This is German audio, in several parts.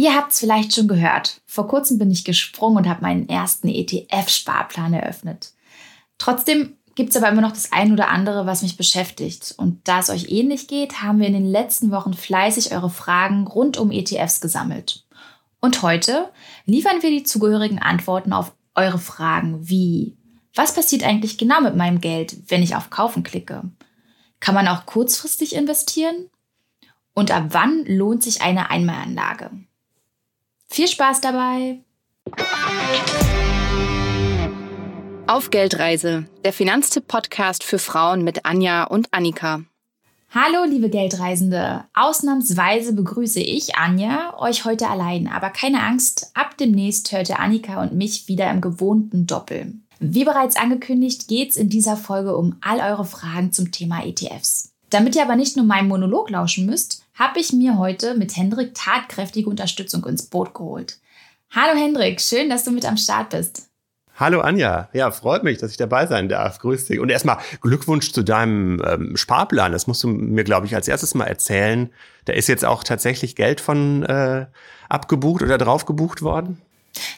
Ihr habt es vielleicht schon gehört. Vor kurzem bin ich gesprungen und habe meinen ersten ETF-Sparplan eröffnet. Trotzdem gibt es aber immer noch das ein oder andere, was mich beschäftigt. Und da es euch ähnlich geht, haben wir in den letzten Wochen fleißig eure Fragen rund um ETFs gesammelt. Und heute liefern wir die zugehörigen Antworten auf eure Fragen wie was passiert eigentlich genau mit meinem Geld, wenn ich auf Kaufen klicke? Kann man auch kurzfristig investieren? Und ab wann lohnt sich eine Einmalanlage? Viel Spaß dabei! Auf Geldreise, der Finanztipp-Podcast für Frauen mit Anja und Annika. Hallo, liebe Geldreisende. Ausnahmsweise begrüße ich Anja euch heute allein, aber keine Angst, ab demnächst hört ihr Annika und mich wieder im gewohnten Doppel. Wie bereits angekündigt, geht es in dieser Folge um all eure Fragen zum Thema ETFs. Damit ihr aber nicht nur meinem Monolog lauschen müsst, habe ich mir heute mit Hendrik tatkräftige Unterstützung ins Boot geholt. Hallo Hendrik, schön, dass du mit am Start bist. Hallo Anja, ja, freut mich, dass ich dabei sein darf. Grüß dich. Und erstmal Glückwunsch zu deinem ähm, Sparplan. Das musst du mir, glaube ich, als erstes mal erzählen. Da ist jetzt auch tatsächlich Geld von äh, abgebucht oder drauf gebucht worden?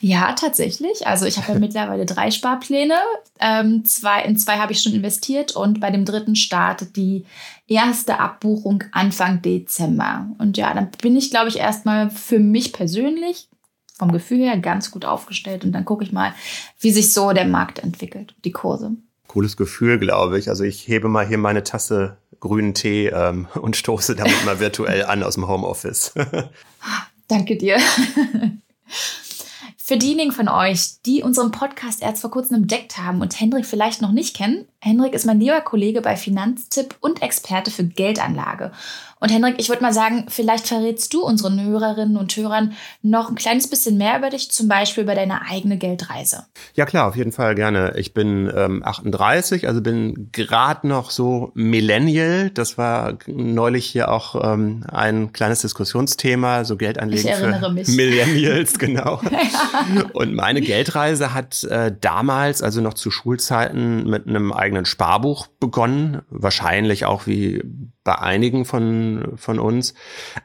Ja, tatsächlich. Also ich habe ja mittlerweile drei Sparpläne. Ähm, zwei, in zwei habe ich schon investiert und bei dem dritten startet die erste Abbuchung Anfang Dezember. Und ja, dann bin ich, glaube ich, erstmal für mich persönlich vom Gefühl her ganz gut aufgestellt. Und dann gucke ich mal, wie sich so der Markt entwickelt, die Kurse. Cooles Gefühl, glaube ich. Also ich hebe mal hier meine Tasse grünen Tee ähm, und stoße damit mal virtuell an aus dem Homeoffice. Danke dir. Für diejenigen von euch, die unseren Podcast erst vor kurzem entdeckt haben und Hendrik vielleicht noch nicht kennen, Hendrik ist mein lieber Kollege bei Finanztipp und Experte für Geldanlage. Und Hendrik, ich würde mal sagen, vielleicht verrätst du unseren Hörerinnen und Hörern noch ein kleines bisschen mehr über dich, zum Beispiel über deine eigene Geldreise. Ja klar, auf jeden Fall gerne. Ich bin ähm, 38, also bin gerade noch so Millennial. Das war neulich hier auch ähm, ein kleines Diskussionsthema, so Geldanlegen ich erinnere für mich. Millennials, genau. und meine Geldreise hat äh, damals, also noch zu Schulzeiten, mit einem eigenen Sparbuch begonnen. Wahrscheinlich auch wie bei einigen von, von uns.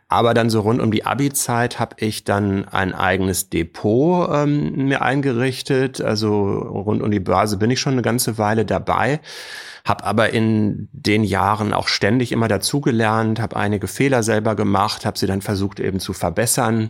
Aber dann so rund um die Abi-Zeit habe ich dann ein eigenes Depot ähm, mir eingerichtet. Also rund um die Börse bin ich schon eine ganze Weile dabei habe aber in den Jahren auch ständig immer dazugelernt, habe einige Fehler selber gemacht, habe sie dann versucht eben zu verbessern,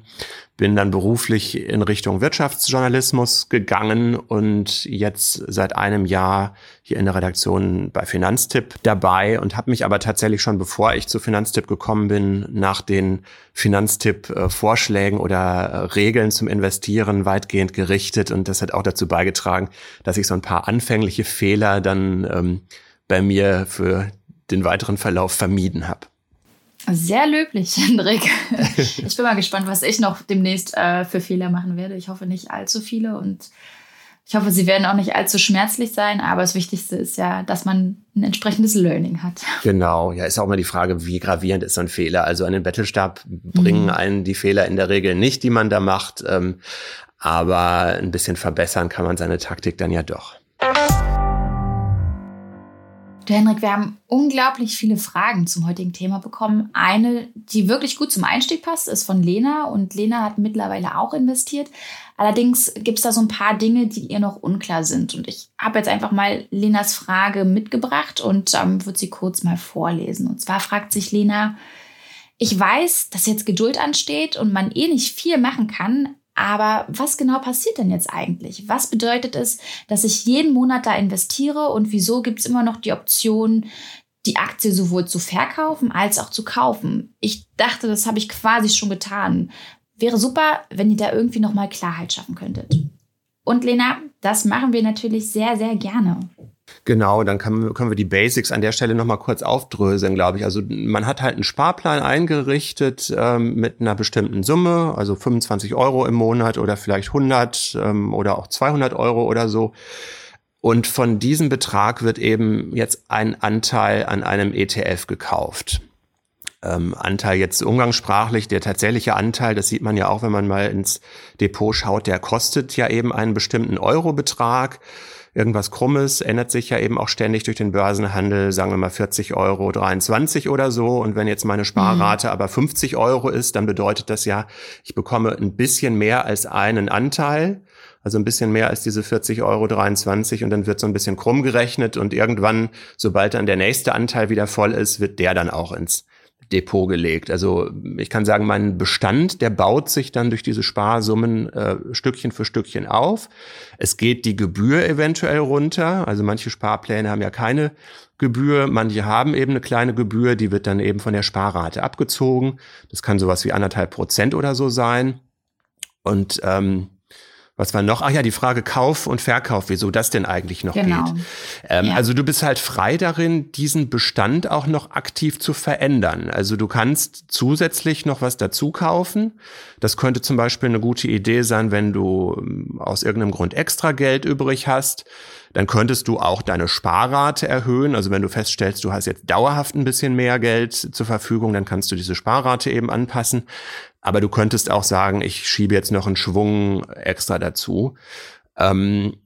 bin dann beruflich in Richtung Wirtschaftsjournalismus gegangen und jetzt seit einem Jahr hier in der Redaktion bei Finanztipp dabei und habe mich aber tatsächlich schon bevor ich zu Finanztipp gekommen bin, nach den Finanztipp-Vorschlägen oder äh, Regeln zum Investieren weitgehend gerichtet und das hat auch dazu beigetragen, dass ich so ein paar anfängliche Fehler dann ähm, bei mir für den weiteren Verlauf vermieden habe. Sehr löblich, Hendrik. Ich bin mal gespannt, was ich noch demnächst äh, für Fehler machen werde. Ich hoffe nicht allzu viele und ich hoffe, sie werden auch nicht allzu schmerzlich sein, aber das Wichtigste ist ja, dass man ein entsprechendes Learning hat. Genau, ja, ist auch mal die Frage, wie gravierend ist so ein Fehler. Also an den Battlestab bringen mhm. einen die Fehler in der Regel nicht, die man da macht, ähm, aber ein bisschen verbessern kann man seine Taktik dann ja doch. Du Henrik, wir haben unglaublich viele Fragen zum heutigen Thema bekommen. Eine, die wirklich gut zum Einstieg passt, ist von Lena und Lena hat mittlerweile auch investiert. Allerdings gibt es da so ein paar Dinge, die ihr noch unklar sind. Und ich habe jetzt einfach mal Lenas Frage mitgebracht und ähm, würde sie kurz mal vorlesen. Und zwar fragt sich Lena, ich weiß, dass jetzt Geduld ansteht und man eh nicht viel machen kann, aber was genau passiert denn jetzt eigentlich? Was bedeutet es, dass ich jeden Monat da investiere und wieso gibt es immer noch die Option, die Aktie sowohl zu verkaufen als auch zu kaufen? Ich dachte, das habe ich quasi schon getan. Wäre super, wenn ihr da irgendwie nochmal Klarheit schaffen könntet. Und Lena, das machen wir natürlich sehr, sehr gerne. Genau, dann können, können wir die Basics an der Stelle nochmal kurz aufdröseln, glaube ich. Also man hat halt einen Sparplan eingerichtet ähm, mit einer bestimmten Summe, also 25 Euro im Monat oder vielleicht 100 ähm, oder auch 200 Euro oder so. Und von diesem Betrag wird eben jetzt ein Anteil an einem ETF gekauft. ähm, Anteil jetzt umgangssprachlich, der tatsächliche Anteil, das sieht man ja auch, wenn man mal ins Depot schaut, der kostet ja eben einen bestimmten Eurobetrag. Irgendwas Krummes ändert sich ja eben auch ständig durch den Börsenhandel, sagen wir mal 40 Euro 23 oder so. Und wenn jetzt meine Sparrate mhm. aber 50 Euro ist, dann bedeutet das ja, ich bekomme ein bisschen mehr als einen Anteil. Also ein bisschen mehr als diese 40 Euro 23 und dann wird so ein bisschen krumm gerechnet und irgendwann, sobald dann der nächste Anteil wieder voll ist, wird der dann auch ins Depot gelegt. Also ich kann sagen, mein Bestand, der baut sich dann durch diese Sparsummen äh, Stückchen für Stückchen auf. Es geht die Gebühr eventuell runter. Also manche Sparpläne haben ja keine Gebühr, manche haben eben eine kleine Gebühr, die wird dann eben von der Sparrate abgezogen. Das kann sowas wie anderthalb Prozent oder so sein. Und ähm, was war noch? Ach ja, die Frage Kauf und Verkauf, wieso das denn eigentlich noch genau. geht. Ähm, ja. Also du bist halt frei darin, diesen Bestand auch noch aktiv zu verändern. Also du kannst zusätzlich noch was dazu kaufen. Das könnte zum Beispiel eine gute Idee sein, wenn du ähm, aus irgendeinem Grund extra Geld übrig hast. Dann könntest du auch deine Sparrate erhöhen. Also wenn du feststellst, du hast jetzt dauerhaft ein bisschen mehr Geld zur Verfügung, dann kannst du diese Sparrate eben anpassen. Aber du könntest auch sagen, ich schiebe jetzt noch einen Schwung extra dazu. Ähm,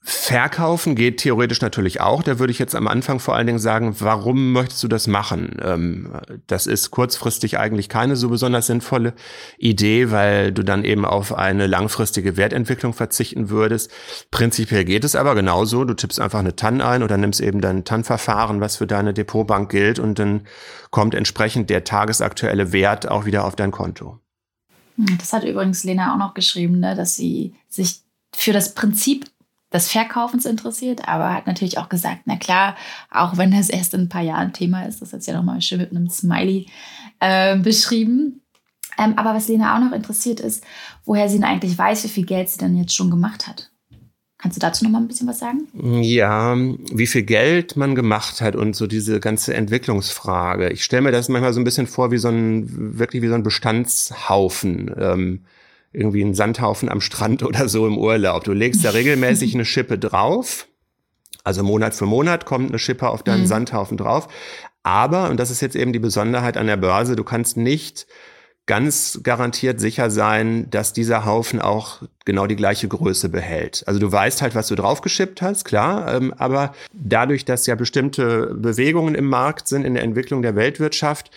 Verkaufen geht theoretisch natürlich auch. Da würde ich jetzt am Anfang vor allen Dingen sagen, warum möchtest du das machen? Ähm, das ist kurzfristig eigentlich keine so besonders sinnvolle Idee, weil du dann eben auf eine langfristige Wertentwicklung verzichten würdest. Prinzipiell geht es aber genauso. Du tippst einfach eine TAN ein oder nimmst eben dein TAN-Verfahren, was für deine Depotbank gilt und dann kommt entsprechend der tagesaktuelle Wert auch wieder auf dein Konto. Das hat übrigens Lena auch noch geschrieben, ne, dass sie sich für das Prinzip des Verkaufens interessiert, aber hat natürlich auch gesagt, na klar, auch wenn das erst in ein paar Jahren Thema ist, das hat sie ja nochmal schön mit einem Smiley äh, beschrieben. Ähm, aber was Lena auch noch interessiert ist, woher sie denn eigentlich weiß, wie viel Geld sie denn jetzt schon gemacht hat. Kannst du dazu noch mal ein bisschen was sagen? Ja, wie viel Geld man gemacht hat und so diese ganze Entwicklungsfrage. Ich stelle mir das manchmal so ein bisschen vor wie so ein, wirklich wie so ein Bestandshaufen. Ähm, irgendwie ein Sandhaufen am Strand oder so im Urlaub. Du legst da regelmäßig eine Schippe drauf. Also Monat für Monat kommt eine Schippe auf deinen mhm. Sandhaufen drauf. Aber, und das ist jetzt eben die Besonderheit an der Börse, du kannst nicht ganz garantiert sicher sein, dass dieser Haufen auch genau die gleiche Größe behält. Also du weißt halt, was du draufgeschippt hast, klar, ähm, aber dadurch, dass ja bestimmte Bewegungen im Markt sind in der Entwicklung der Weltwirtschaft,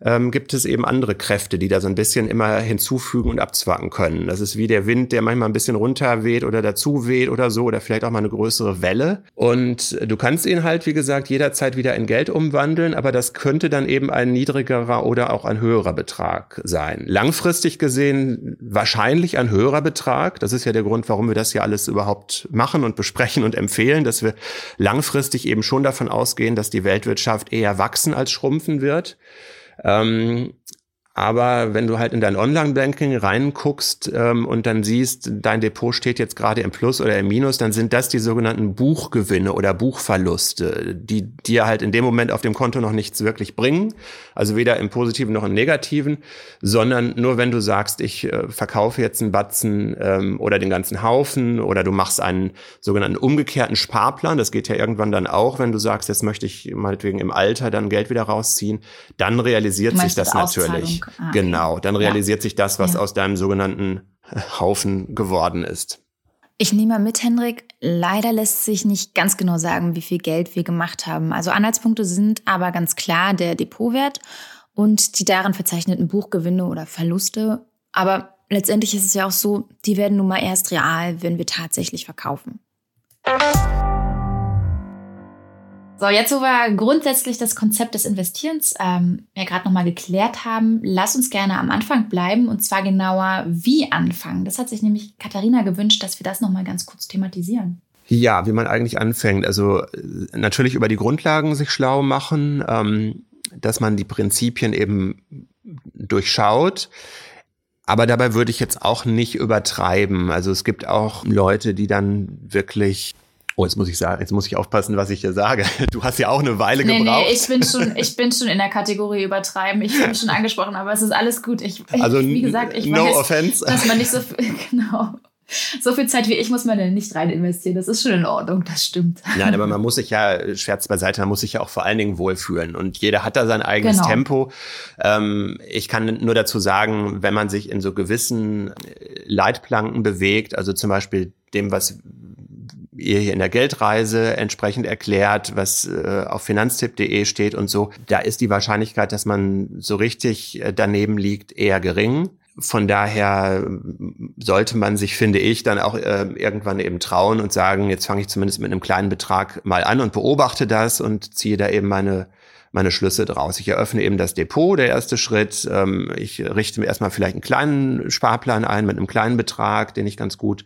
ähm, gibt es eben andere Kräfte, die da so ein bisschen immer hinzufügen und abzwacken können. Das ist wie der Wind, der manchmal ein bisschen runter weht oder dazu weht oder so oder vielleicht auch mal eine größere Welle. Und du kannst ihn halt, wie gesagt, jederzeit wieder in Geld umwandeln, aber das könnte dann eben ein niedrigerer oder auch ein höherer Betrag sein. Langfristig gesehen wahrscheinlich ein höherer Betrag. Das ist ja der Grund, warum wir das hier alles überhaupt machen und besprechen und empfehlen, dass wir langfristig eben schon davon ausgehen, dass die Weltwirtschaft eher wachsen als schrumpfen wird. Ähm, aber wenn du halt in dein Online-Banking reinguckst ähm, und dann siehst, dein Depot steht jetzt gerade im Plus oder im Minus, dann sind das die sogenannten Buchgewinne oder Buchverluste, die dir halt in dem Moment auf dem Konto noch nichts wirklich bringen. Also weder im Positiven noch im Negativen, sondern nur wenn du sagst, ich äh, verkaufe jetzt einen Batzen ähm, oder den ganzen Haufen oder du machst einen sogenannten umgekehrten Sparplan. Das geht ja irgendwann dann auch, wenn du sagst, jetzt möchte ich meinetwegen im Alter dann Geld wieder rausziehen, dann realisiert sich das natürlich. Ah, genau, dann realisiert ja. sich das, was ja. aus deinem sogenannten Haufen geworden ist. Ich nehme mal mit, Hendrik. Leider lässt sich nicht ganz genau sagen, wie viel Geld wir gemacht haben. Also Anhaltspunkte sind aber ganz klar der Depotwert und die darin verzeichneten Buchgewinne oder Verluste. Aber letztendlich ist es ja auch so, die werden nun mal erst real, wenn wir tatsächlich verkaufen. So, jetzt, wo wir grundsätzlich das Konzept des Investierens ähm, ja gerade nochmal geklärt haben, lass uns gerne am Anfang bleiben und zwar genauer wie anfangen. Das hat sich nämlich Katharina gewünscht, dass wir das nochmal ganz kurz thematisieren. Ja, wie man eigentlich anfängt. Also natürlich über die Grundlagen sich schlau machen, ähm, dass man die Prinzipien eben durchschaut. Aber dabei würde ich jetzt auch nicht übertreiben. Also es gibt auch Leute, die dann wirklich Oh, jetzt muss ich sagen, jetzt muss ich aufpassen, was ich hier sage. Du hast ja auch eine Weile nee, gebraucht. Nee, ich bin schon, ich bin schon in der Kategorie übertreiben. Ich bin schon angesprochen, aber es ist alles gut. Ich, also, wie gesagt, ich no weiß, offense. dass man nicht so, genau. so viel Zeit wie ich muss man denn nicht rein investieren. Das ist schon in Ordnung, das stimmt. Nein, aber man muss sich ja, Scherz beiseite, man muss sich ja auch vor allen Dingen wohlfühlen. Und jeder hat da sein eigenes genau. Tempo. Ähm, ich kann nur dazu sagen, wenn man sich in so gewissen Leitplanken bewegt, also zum Beispiel dem, was ihr hier in der Geldreise entsprechend erklärt, was äh, auf finanztipp.de steht und so, da ist die Wahrscheinlichkeit, dass man so richtig äh, daneben liegt, eher gering. Von daher sollte man sich, finde ich, dann auch äh, irgendwann eben trauen und sagen, jetzt fange ich zumindest mit einem kleinen Betrag mal an und beobachte das und ziehe da eben meine meine Schlüsse draus. Ich eröffne eben das Depot, der erste Schritt. Ähm, ich richte mir erstmal vielleicht einen kleinen Sparplan ein mit einem kleinen Betrag, den ich ganz gut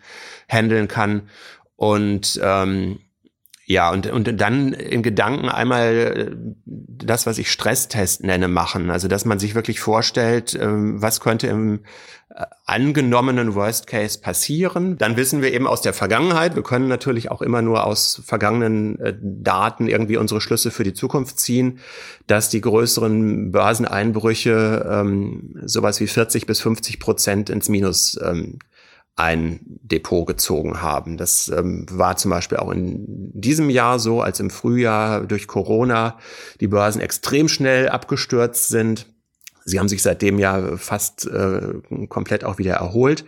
handeln kann. Und ähm, ja, und, und dann in Gedanken einmal äh, das, was ich Stresstest nenne, machen. Also, dass man sich wirklich vorstellt, ähm, was könnte im äh, angenommenen Worst Case passieren. Dann wissen wir eben aus der Vergangenheit, wir können natürlich auch immer nur aus vergangenen äh, Daten irgendwie unsere Schlüsse für die Zukunft ziehen, dass die größeren Börseneinbrüche ähm, sowas wie 40 bis 50 Prozent ins Minus ähm, ein Depot gezogen haben. Das ähm, war zum Beispiel auch in diesem Jahr so, als im Frühjahr durch Corona die Börsen extrem schnell abgestürzt sind Sie haben sich seitdem ja fast äh, komplett auch wieder erholt.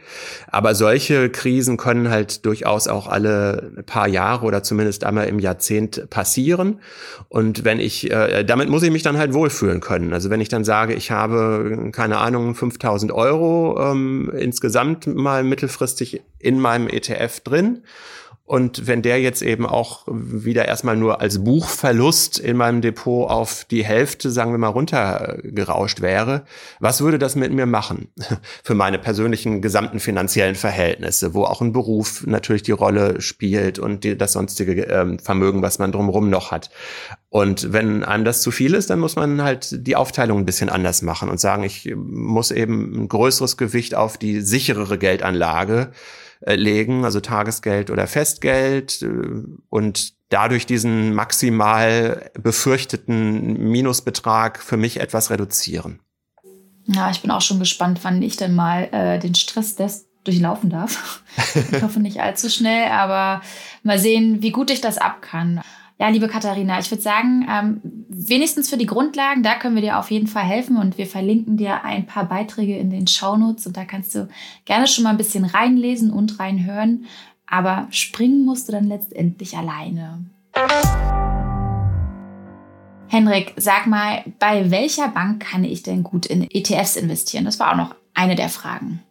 Aber solche Krisen können halt durchaus auch alle paar Jahre oder zumindest einmal im Jahrzehnt passieren. Und wenn ich, äh, damit muss ich mich dann halt wohlfühlen können. Also wenn ich dann sage, ich habe, keine Ahnung, 5000 Euro ähm, insgesamt mal mittelfristig in meinem ETF drin und wenn der jetzt eben auch wieder erstmal nur als Buchverlust in meinem Depot auf die Hälfte, sagen wir mal, runtergerauscht wäre, was würde das mit mir machen für meine persönlichen gesamten finanziellen Verhältnisse, wo auch ein Beruf natürlich die Rolle spielt und die, das sonstige ähm, Vermögen, was man drumherum noch hat. Und wenn einem das zu viel ist, dann muss man halt die Aufteilung ein bisschen anders machen und sagen, ich muss eben ein größeres Gewicht auf die sicherere Geldanlage äh, legen, also Tagesgeld oder Festgeld äh, und dadurch diesen maximal befürchteten Minusbetrag für mich etwas reduzieren. Ja, ich bin auch schon gespannt, wann ich denn mal äh, den Stresstest durchlaufen darf. ich hoffe nicht allzu schnell, aber mal sehen, wie gut ich das ab kann. Ja, liebe Katharina, ich würde sagen, ähm, wenigstens für die Grundlagen, da können wir dir auf jeden Fall helfen und wir verlinken dir ein paar Beiträge in den Shownotes und da kannst du gerne schon mal ein bisschen reinlesen und reinhören. Aber springen musst du dann letztendlich alleine. Henrik, sag mal, bei welcher Bank kann ich denn gut in ETFs investieren? Das war auch noch eine der Fragen.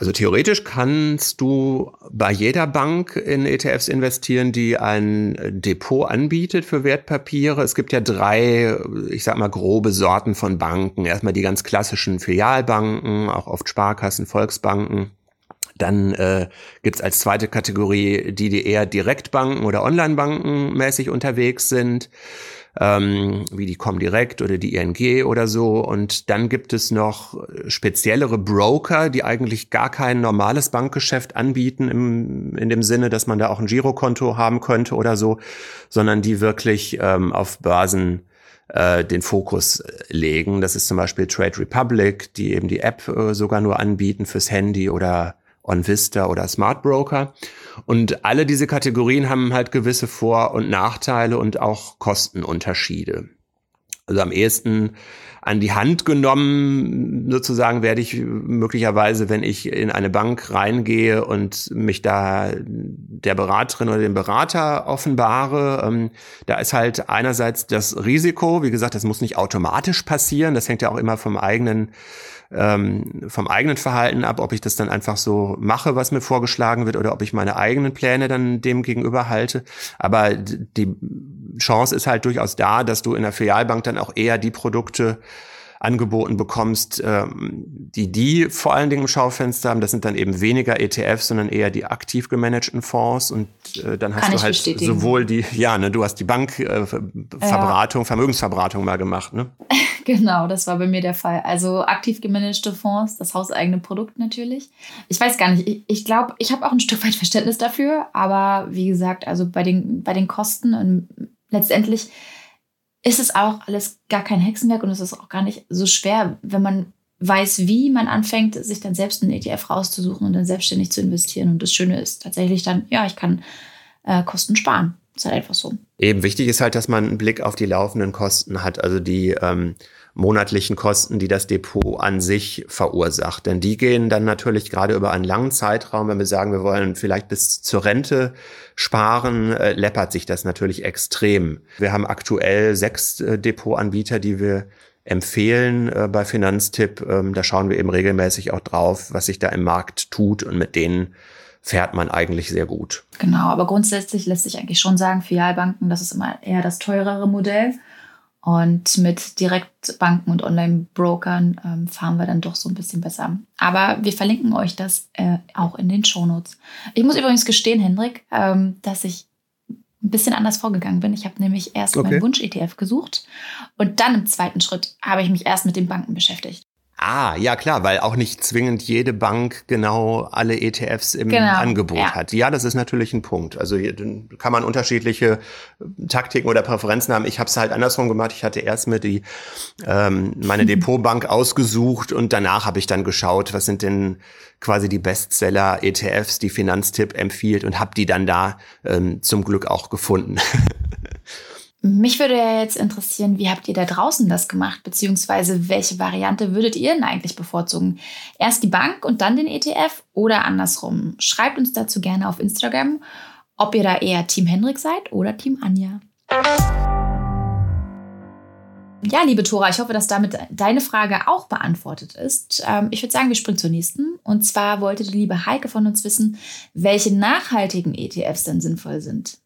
Also theoretisch kannst du bei jeder Bank in ETFs investieren, die ein Depot anbietet für Wertpapiere. Es gibt ja drei, ich sag mal, grobe Sorten von Banken. Erstmal die ganz klassischen Filialbanken, auch oft Sparkassen, Volksbanken. Dann äh, gibt als zweite Kategorie die, die eher Direktbanken oder Onlinebanken mäßig unterwegs sind ähm, wie die Comdirect oder die ING oder so. Und dann gibt es noch speziellere Broker, die eigentlich gar kein normales Bankgeschäft anbieten im, in dem Sinne, dass man da auch ein Girokonto haben könnte oder so, sondern die wirklich ähm, auf Börsen äh, den Fokus legen. Das ist zum Beispiel Trade Republic, die eben die App äh, sogar nur anbieten fürs Handy oder OnVista oder Smart Broker. Und alle diese Kategorien haben halt gewisse Vor- und Nachteile und auch Kostenunterschiede. Also am ehesten an die Hand genommen, sozusagen, werde ich möglicherweise, wenn ich in eine Bank reingehe und mich da der Beraterin oder dem Berater offenbare, ähm, da ist halt einerseits das Risiko, wie gesagt, das muss nicht automatisch passieren, das hängt ja auch immer vom eigenen ähm, vom eigenen Verhalten ab, ob ich das dann einfach so mache, was mir vorgeschlagen wird, oder ob ich meine eigenen Pläne dann dem gegenüber halte. Aber die Chance ist halt durchaus da, dass du in der Filialbank dann auch eher die Produkte angeboten bekommst, ähm, die die vor allen Dingen im Schaufenster haben. Das sind dann eben weniger ETFs, sondern eher die aktiv gemanagten Fonds. Und äh, dann hast Kann du halt sowohl die, ja, ne, du hast die Bankverbratung, äh, ja. Vermögensverbratung mal gemacht, ne? genau, das war bei mir der Fall. Also aktiv gemanagte Fonds, das hauseigene Produkt natürlich. Ich weiß gar nicht, ich, ich glaube, ich habe auch ein Stück weit Verständnis dafür, aber wie gesagt, also bei den, bei den Kosten und letztendlich ist es auch alles gar kein Hexenwerk und es ist auch gar nicht so schwer, wenn man weiß, wie man anfängt, sich dann selbst einen ETF rauszusuchen und dann selbstständig zu investieren. Und das Schöne ist tatsächlich dann, ja, ich kann äh, Kosten sparen. Ist halt einfach so. Eben wichtig ist halt, dass man einen Blick auf die laufenden Kosten hat, also die ähm, monatlichen Kosten, die das Depot an sich verursacht. Denn die gehen dann natürlich gerade über einen langen Zeitraum, wenn wir sagen, wir wollen vielleicht bis zur Rente sparen, äh, läppert sich das natürlich extrem. Wir haben aktuell sechs äh, Depotanbieter, die wir empfehlen äh, bei Finanztipp. Ähm, da schauen wir eben regelmäßig auch drauf, was sich da im Markt tut und mit denen fährt man eigentlich sehr gut. Genau, aber grundsätzlich lässt sich eigentlich schon sagen, Filialbanken, das ist immer eher das teurere Modell. Und mit Direktbanken und Online-Brokern ähm, fahren wir dann doch so ein bisschen besser. Aber wir verlinken euch das äh, auch in den Shownotes. Ich muss übrigens gestehen, Hendrik, ähm, dass ich ein bisschen anders vorgegangen bin. Ich habe nämlich erst okay. meinen Wunsch-ETF gesucht und dann im zweiten Schritt habe ich mich erst mit den Banken beschäftigt. Ah, ja klar, weil auch nicht zwingend jede Bank genau alle ETFs im genau, Angebot ja. hat. Ja, das ist natürlich ein Punkt. Also hier kann man unterschiedliche Taktiken oder Präferenzen haben. Ich habe es halt andersrum gemacht. Ich hatte erst mir die ähm, meine Depotbank ausgesucht und danach habe ich dann geschaut, was sind denn quasi die Bestseller ETFs, die Finanztipp empfiehlt und habe die dann da ähm, zum Glück auch gefunden. Mich würde ja jetzt interessieren, wie habt ihr da draußen das gemacht, beziehungsweise welche Variante würdet ihr denn eigentlich bevorzugen? Erst die Bank und dann den ETF oder andersrum? Schreibt uns dazu gerne auf Instagram, ob ihr da eher Team Hendrik seid oder Team Anja. Ja, liebe Tora, ich hoffe, dass damit deine Frage auch beantwortet ist. Ähm, ich würde sagen, wir springen zur nächsten. Und zwar wollte die liebe Heike von uns wissen, welche nachhaltigen ETFs denn sinnvoll sind.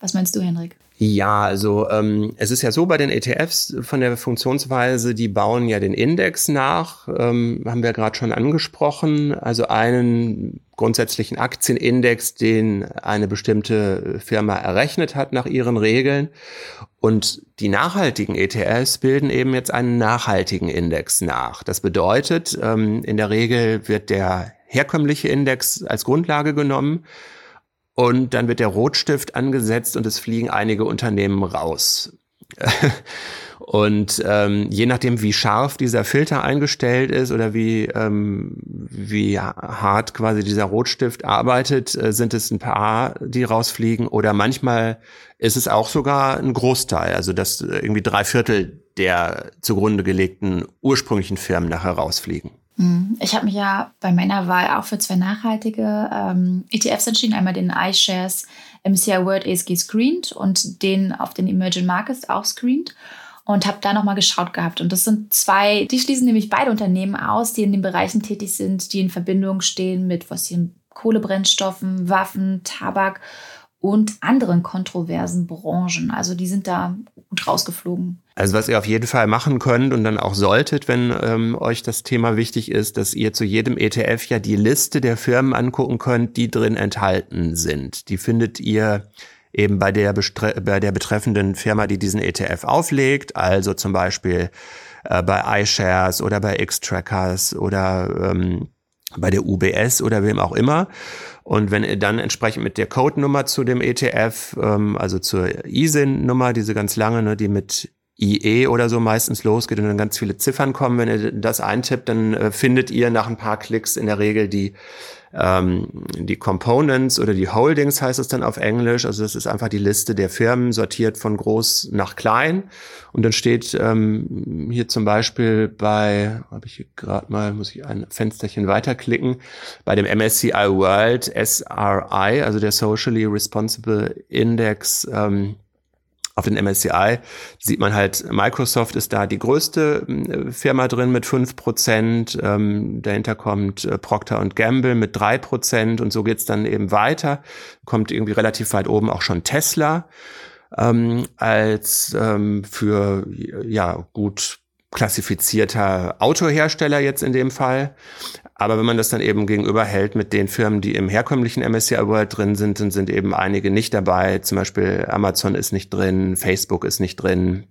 Was meinst du, Henrik? Ja, also ähm, es ist ja so bei den ETFs von der Funktionsweise, die bauen ja den Index nach, ähm, haben wir gerade schon angesprochen, also einen grundsätzlichen Aktienindex, den eine bestimmte Firma errechnet hat nach ihren Regeln. Und die nachhaltigen ETFs bilden eben jetzt einen nachhaltigen Index nach. Das bedeutet, ähm, in der Regel wird der herkömmliche Index als Grundlage genommen und dann wird der Rotstift angesetzt und es fliegen einige Unternehmen raus. und ähm, je nachdem, wie scharf dieser Filter eingestellt ist oder wie, ähm, wie hart quasi dieser Rotstift arbeitet, äh, sind es ein paar, die rausfliegen oder manchmal ist es auch sogar ein Großteil, also dass irgendwie drei Viertel der zugrunde gelegten ursprünglichen Firmen nachher rausfliegen. Mhm. Ich habe mich ja bei meiner Wahl auch für zwei nachhaltige ähm, ETFs entschieden. Einmal den iShares MCI World ESG Screened und den auf den Emerging Markets auch screened und habe da nochmal geschaut gehabt. Und das sind zwei, die schließen nämlich beide Unternehmen aus, die in den Bereichen tätig sind, die in Verbindung stehen mit fossilen Kohlebrennstoffen, Waffen, Tabak und anderen kontroversen Branchen. Also die sind da gut rausgeflogen. Also was ihr auf jeden Fall machen könnt und dann auch solltet, wenn ähm, euch das Thema wichtig ist, dass ihr zu jedem ETF ja die Liste der Firmen angucken könnt, die drin enthalten sind. Die findet ihr eben bei der, bei der betreffenden Firma, die diesen ETF auflegt, also zum Beispiel äh, bei iShares oder bei X-Trackers oder ähm, bei der UBS oder wem auch immer. Und wenn ihr dann entsprechend mit der Codenummer zu dem ETF, ähm, also zur ISIN-Nummer, diese ganz lange, ne, die mit IE oder so meistens losgeht und dann ganz viele Ziffern kommen. Wenn ihr das eintippt, dann äh, findet ihr nach ein paar Klicks in der Regel die ähm, die Components oder die Holdings heißt es dann auf Englisch. Also das ist einfach die Liste der Firmen sortiert von groß nach klein. Und dann steht ähm, hier zum Beispiel bei, habe ich gerade mal, muss ich ein Fensterchen weiterklicken, bei dem MSCI World SRI, also der Socially Responsible Index, ähm, auf den MSCI sieht man halt, Microsoft ist da die größte äh, Firma drin mit fünf Prozent. Ähm, dahinter kommt äh, Procter Gamble mit drei Prozent und so geht's dann eben weiter. Kommt irgendwie relativ weit oben auch schon Tesla ähm, als ähm, für ja gut klassifizierter Autohersteller jetzt in dem Fall. Aber wenn man das dann eben gegenüber hält mit den Firmen, die im herkömmlichen MSCI World drin sind, dann sind eben einige nicht dabei. Zum Beispiel Amazon ist nicht drin, Facebook ist nicht drin,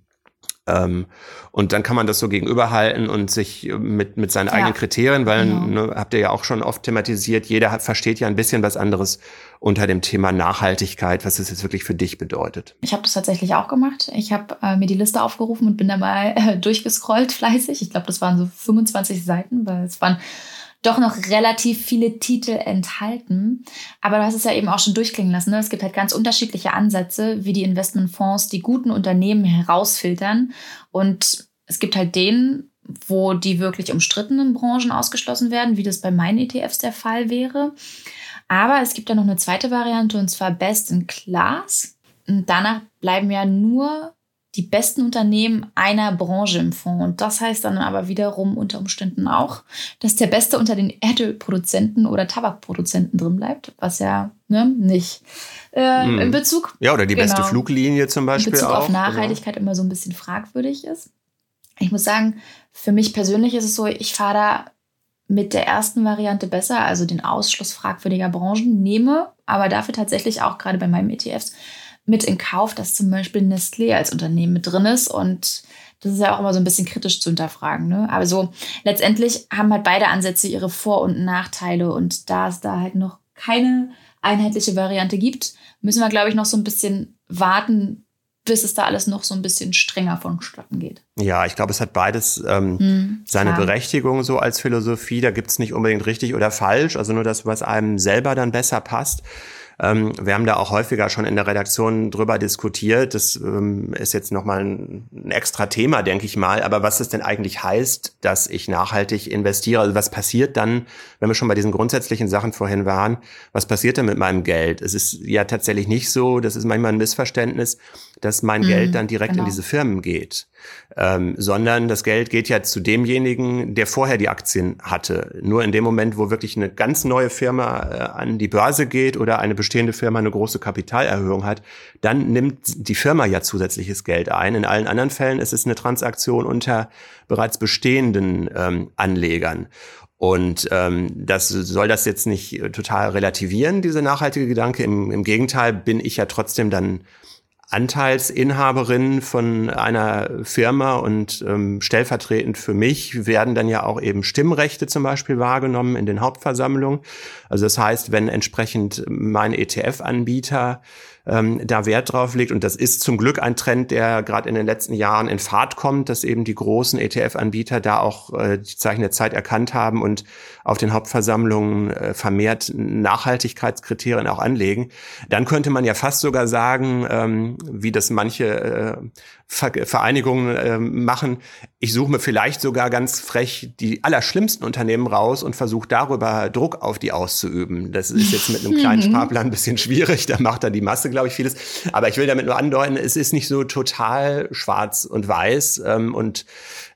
Ähm, und dann kann man das so gegenüberhalten und sich mit, mit seinen ja. eigenen Kriterien, weil, genau. ne, habt ihr ja auch schon oft thematisiert, jeder hat, versteht ja ein bisschen was anderes unter dem Thema Nachhaltigkeit, was es jetzt wirklich für dich bedeutet. Ich habe das tatsächlich auch gemacht. Ich habe äh, mir die Liste aufgerufen und bin da mal äh, durchgescrollt fleißig. Ich glaube, das waren so 25 Seiten, weil es waren doch noch relativ viele Titel enthalten. Aber du hast es ja eben auch schon durchklingen lassen. Ne? Es gibt halt ganz unterschiedliche Ansätze, wie die Investmentfonds die guten Unternehmen herausfiltern. Und es gibt halt den, wo die wirklich umstrittenen Branchen ausgeschlossen werden, wie das bei meinen ETFs der Fall wäre. Aber es gibt ja noch eine zweite Variante und zwar Best in Class. Und danach bleiben ja nur die besten Unternehmen einer Branche im Fonds. Und das heißt dann aber wiederum unter Umständen auch, dass der Beste unter den Erdölproduzenten oder Tabakproduzenten drin bleibt, was ja ne, nicht äh, hm. in Bezug. Ja, oder die genau, beste Fluglinie zum Beispiel. In Bezug auch, auf genau. Nachhaltigkeit genau. immer so ein bisschen fragwürdig ist. Ich muss sagen, für mich persönlich ist es so, ich fahre da mit der ersten Variante besser, also den Ausschluss fragwürdiger Branchen, nehme aber dafür tatsächlich auch gerade bei meinem ETFs mit in Kauf, dass zum Beispiel Nestlé als Unternehmen mit drin ist und das ist ja auch immer so ein bisschen kritisch zu hinterfragen. Ne? Aber so letztendlich haben halt beide Ansätze ihre Vor- und Nachteile und da es da halt noch keine einheitliche Variante gibt, müssen wir, glaube ich, noch so ein bisschen warten, bis es da alles noch so ein bisschen strenger vonstatten geht. Ja, ich glaube, es hat beides ähm, hm, seine klar. Berechtigung so als Philosophie. Da gibt es nicht unbedingt richtig oder falsch, also nur das, was einem selber dann besser passt. Ähm, wir haben da auch häufiger schon in der Redaktion drüber diskutiert. Das ähm, ist jetzt nochmal ein, ein extra Thema, denke ich mal. Aber was es denn eigentlich heißt, dass ich nachhaltig investiere? Also was passiert dann, wenn wir schon bei diesen grundsätzlichen Sachen vorhin waren? Was passiert denn mit meinem Geld? Es ist ja tatsächlich nicht so, das ist manchmal ein Missverständnis, dass mein mhm, Geld dann direkt genau. in diese Firmen geht ähm, sondern das Geld geht ja zu demjenigen, der vorher die Aktien hatte. Nur in dem Moment, wo wirklich eine ganz neue Firma äh, an die Börse geht oder eine bestehende Firma eine große Kapitalerhöhung hat, dann nimmt die Firma ja zusätzliches Geld ein. In allen anderen Fällen ist es eine Transaktion unter bereits bestehenden ähm, Anlegern. Und ähm, das soll das jetzt nicht total relativieren, diese nachhaltige Gedanke. Im, Im Gegenteil bin ich ja trotzdem dann Anteilsinhaberin von einer Firma und ähm, stellvertretend für mich werden dann ja auch eben Stimmrechte zum Beispiel wahrgenommen in den Hauptversammlungen. Also das heißt, wenn entsprechend mein ETF-Anbieter ähm, da Wert drauf legt. Und das ist zum Glück ein Trend, der gerade in den letzten Jahren in Fahrt kommt, dass eben die großen ETF-Anbieter da auch äh, die Zeichen der Zeit erkannt haben und auf den Hauptversammlungen äh, vermehrt Nachhaltigkeitskriterien auch anlegen. Dann könnte man ja fast sogar sagen, ähm, wie das manche äh, Vereinigungen äh, machen, ich suche mir vielleicht sogar ganz frech die allerschlimmsten Unternehmen raus und versuche darüber Druck auf die auszuüben. Das ist jetzt mit einem kleinen mhm. Sparplan ein bisschen schwierig, da macht dann die Masse, glaube ich, vieles. Aber ich will damit nur andeuten, es ist nicht so total schwarz und weiß ähm, und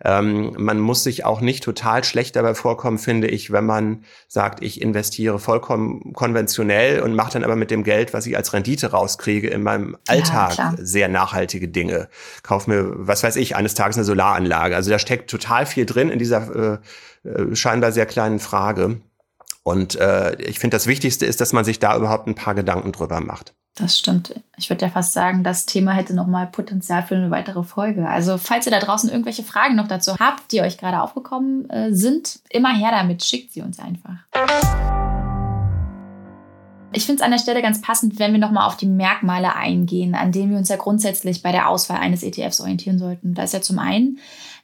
ähm, man muss sich auch nicht total schlecht dabei vorkommen, finde ich, wenn man sagt, ich investiere vollkommen konventionell und mache dann aber mit dem Geld, was ich als Rendite rauskriege, in meinem Alltag ja, sehr nachhaltige Dinge. Kauf mir, was weiß ich, eines Tages eine Solaranlage. Also da steckt total viel drin in dieser äh, äh, scheinbar sehr kleinen Frage. Und äh, ich finde, das Wichtigste ist, dass man sich da überhaupt ein paar Gedanken drüber macht. Das stimmt. Ich würde ja fast sagen, das Thema hätte noch mal Potenzial für eine weitere Folge. Also falls ihr da draußen irgendwelche Fragen noch dazu habt, die euch gerade aufgekommen äh, sind, immer her damit, schickt sie uns einfach. Ich finde es an der Stelle ganz passend, wenn wir nochmal auf die Merkmale eingehen, an denen wir uns ja grundsätzlich bei der Auswahl eines ETFs orientieren sollten. Da ist ja zum einen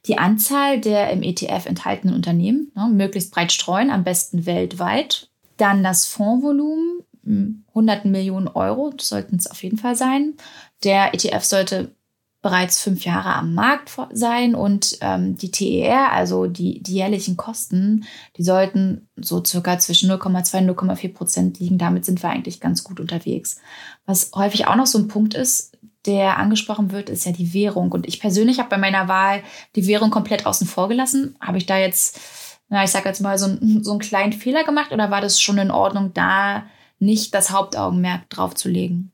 die Anzahl der im ETF enthaltenen Unternehmen, ne, möglichst breit streuen, am besten weltweit. Dann das Fondsvolumen, hunderten Millionen Euro sollten es auf jeden Fall sein. Der ETF sollte bereits fünf Jahre am Markt sein und ähm, die TER, also die, die jährlichen Kosten, die sollten so circa zwischen 0,2 und 0,4 Prozent liegen. Damit sind wir eigentlich ganz gut unterwegs. Was häufig auch noch so ein Punkt ist, der angesprochen wird, ist ja die Währung. Und ich persönlich habe bei meiner Wahl die Währung komplett außen vor gelassen. Habe ich da jetzt, na, ich sage jetzt mal, so, so einen kleinen Fehler gemacht oder war das schon in Ordnung, da nicht das Hauptaugenmerk drauf zu legen.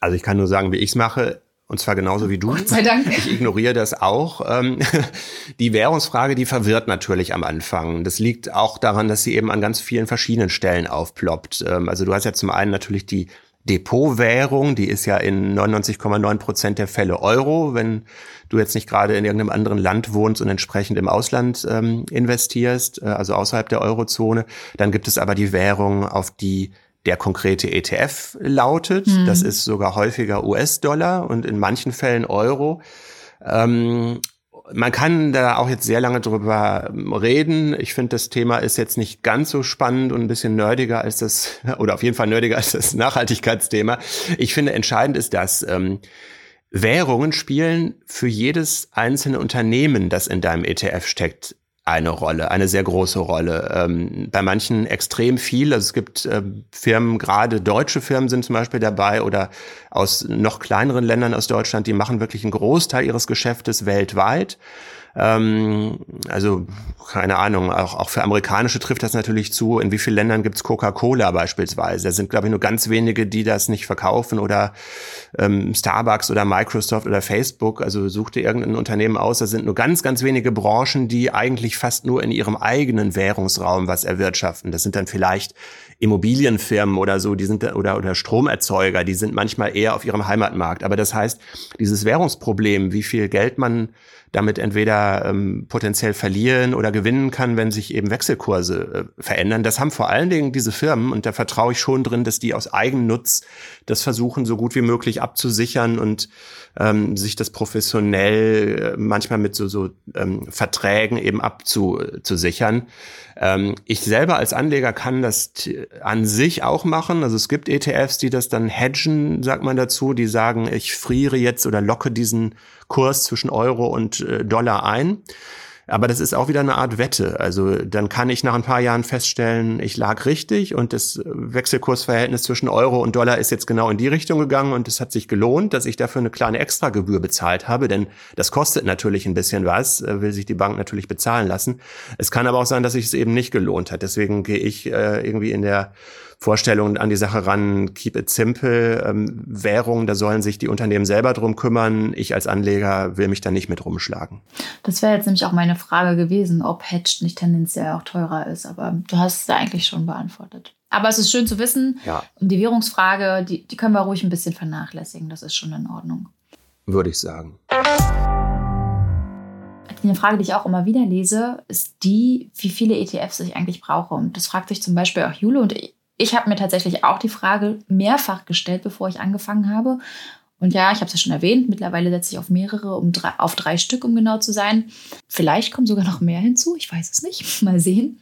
Also ich kann nur sagen, wie ich es mache. Und zwar genauso wie du. Gott sei Dank. Ich ignoriere das auch. Ähm, die Währungsfrage, die verwirrt natürlich am Anfang. Das liegt auch daran, dass sie eben an ganz vielen verschiedenen Stellen aufploppt. Ähm, also du hast ja zum einen natürlich die Depotwährung, die ist ja in 99,9 Prozent der Fälle Euro, wenn du jetzt nicht gerade in irgendeinem anderen Land wohnst und entsprechend im Ausland ähm, investierst, äh, also außerhalb der Eurozone. Dann gibt es aber die Währung, auf die der konkrete ETF lautet. Mhm. Das ist sogar häufiger US-Dollar und in manchen Fällen Euro. Ähm, man kann da auch jetzt sehr lange drüber reden. Ich finde, das Thema ist jetzt nicht ganz so spannend und ein bisschen nerdiger als das, oder auf jeden Fall nerdiger als das Nachhaltigkeitsthema. Ich finde, entscheidend ist das, ähm, Währungen spielen für jedes einzelne Unternehmen, das in deinem ETF steckt, eine Rolle, eine sehr große Rolle. Ähm, bei manchen extrem viel. Also es gibt äh, Firmen, gerade deutsche Firmen sind zum Beispiel dabei oder aus noch kleineren Ländern aus Deutschland, die machen wirklich einen Großteil ihres Geschäftes weltweit. Ähm, also keine Ahnung, auch, auch für Amerikanische trifft das natürlich zu. In wie vielen Ländern gibt's Coca-Cola beispielsweise? Da sind, glaube ich, nur ganz wenige, die das nicht verkaufen oder ähm, Starbucks oder Microsoft oder Facebook. Also such dir irgendein Unternehmen aus. Da sind nur ganz, ganz wenige Branchen, die eigentlich fast nur in ihrem eigenen Währungsraum was erwirtschaften. Das sind dann vielleicht Immobilienfirmen oder so, die sind oder oder Stromerzeuger, die sind manchmal eher auf ihrem Heimatmarkt. Aber das heißt, dieses Währungsproblem, wie viel Geld man damit entweder ähm, potenziell verlieren oder gewinnen kann, wenn sich eben Wechselkurse äh, verändern. Das haben vor allen Dingen diese Firmen und da vertraue ich schon drin, dass die aus Eigennutz das versuchen, so gut wie möglich abzusichern und ähm, sich das professionell äh, manchmal mit so, so ähm, Verträgen eben abzusichern. Ähm, ich selber als Anleger kann das an sich auch machen. Also es gibt ETFs, die das dann hedgen, sagt man dazu, die sagen, ich friere jetzt oder locke diesen Kurs zwischen Euro und äh, Dollar ein. Aber das ist auch wieder eine Art Wette. Also dann kann ich nach ein paar Jahren feststellen, ich lag richtig und das Wechselkursverhältnis zwischen Euro und Dollar ist jetzt genau in die Richtung gegangen und es hat sich gelohnt, dass ich dafür eine kleine Extragebühr bezahlt habe, denn das kostet natürlich ein bisschen was, äh, will sich die Bank natürlich bezahlen lassen. Es kann aber auch sein, dass sich es eben nicht gelohnt hat. Deswegen gehe ich äh, irgendwie in der Vorstellungen an die Sache ran, keep it simple, ähm, Währung, da sollen sich die Unternehmen selber drum kümmern. Ich als Anleger will mich da nicht mit rumschlagen. Das wäre jetzt nämlich auch meine Frage gewesen, ob Hedged nicht tendenziell auch teurer ist, aber du hast es da eigentlich schon beantwortet. Aber es ist schön zu wissen, ja. die Währungsfrage, die, die können wir ruhig ein bisschen vernachlässigen, das ist schon in Ordnung. Würde ich sagen. Eine Frage, die ich auch immer wieder lese, ist die, wie viele ETFs ich eigentlich brauche. Und das fragt sich zum Beispiel auch Jule und ich habe mir tatsächlich auch die Frage mehrfach gestellt, bevor ich angefangen habe. Und ja, ich habe es ja schon erwähnt, mittlerweile setze ich auf mehrere, um drei, auf drei Stück, um genau zu sein. Vielleicht kommen sogar noch mehr hinzu, ich weiß es nicht, mal sehen.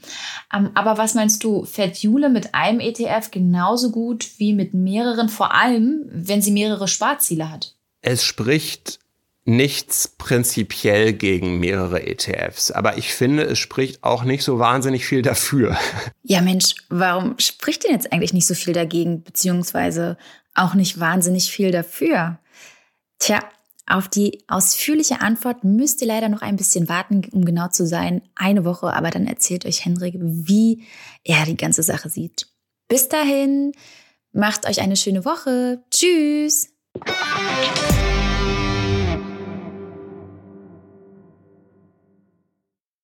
Ähm, aber was meinst du, fährt Jule mit einem ETF genauso gut wie mit mehreren, vor allem wenn sie mehrere Sparziele hat? Es spricht nichts prinzipiell gegen mehrere ETFs, aber ich finde, es spricht auch nicht so wahnsinnig viel dafür. Ja, Mensch, warum spricht denn jetzt eigentlich nicht so viel dagegen, beziehungsweise auch nicht wahnsinnig viel dafür? Tja, auf die ausführliche Antwort müsst ihr leider noch ein bisschen warten, um genau zu sein. Eine Woche, aber dann erzählt euch Henrik, wie er die ganze Sache sieht. Bis dahin, macht euch eine schöne Woche. Tschüss!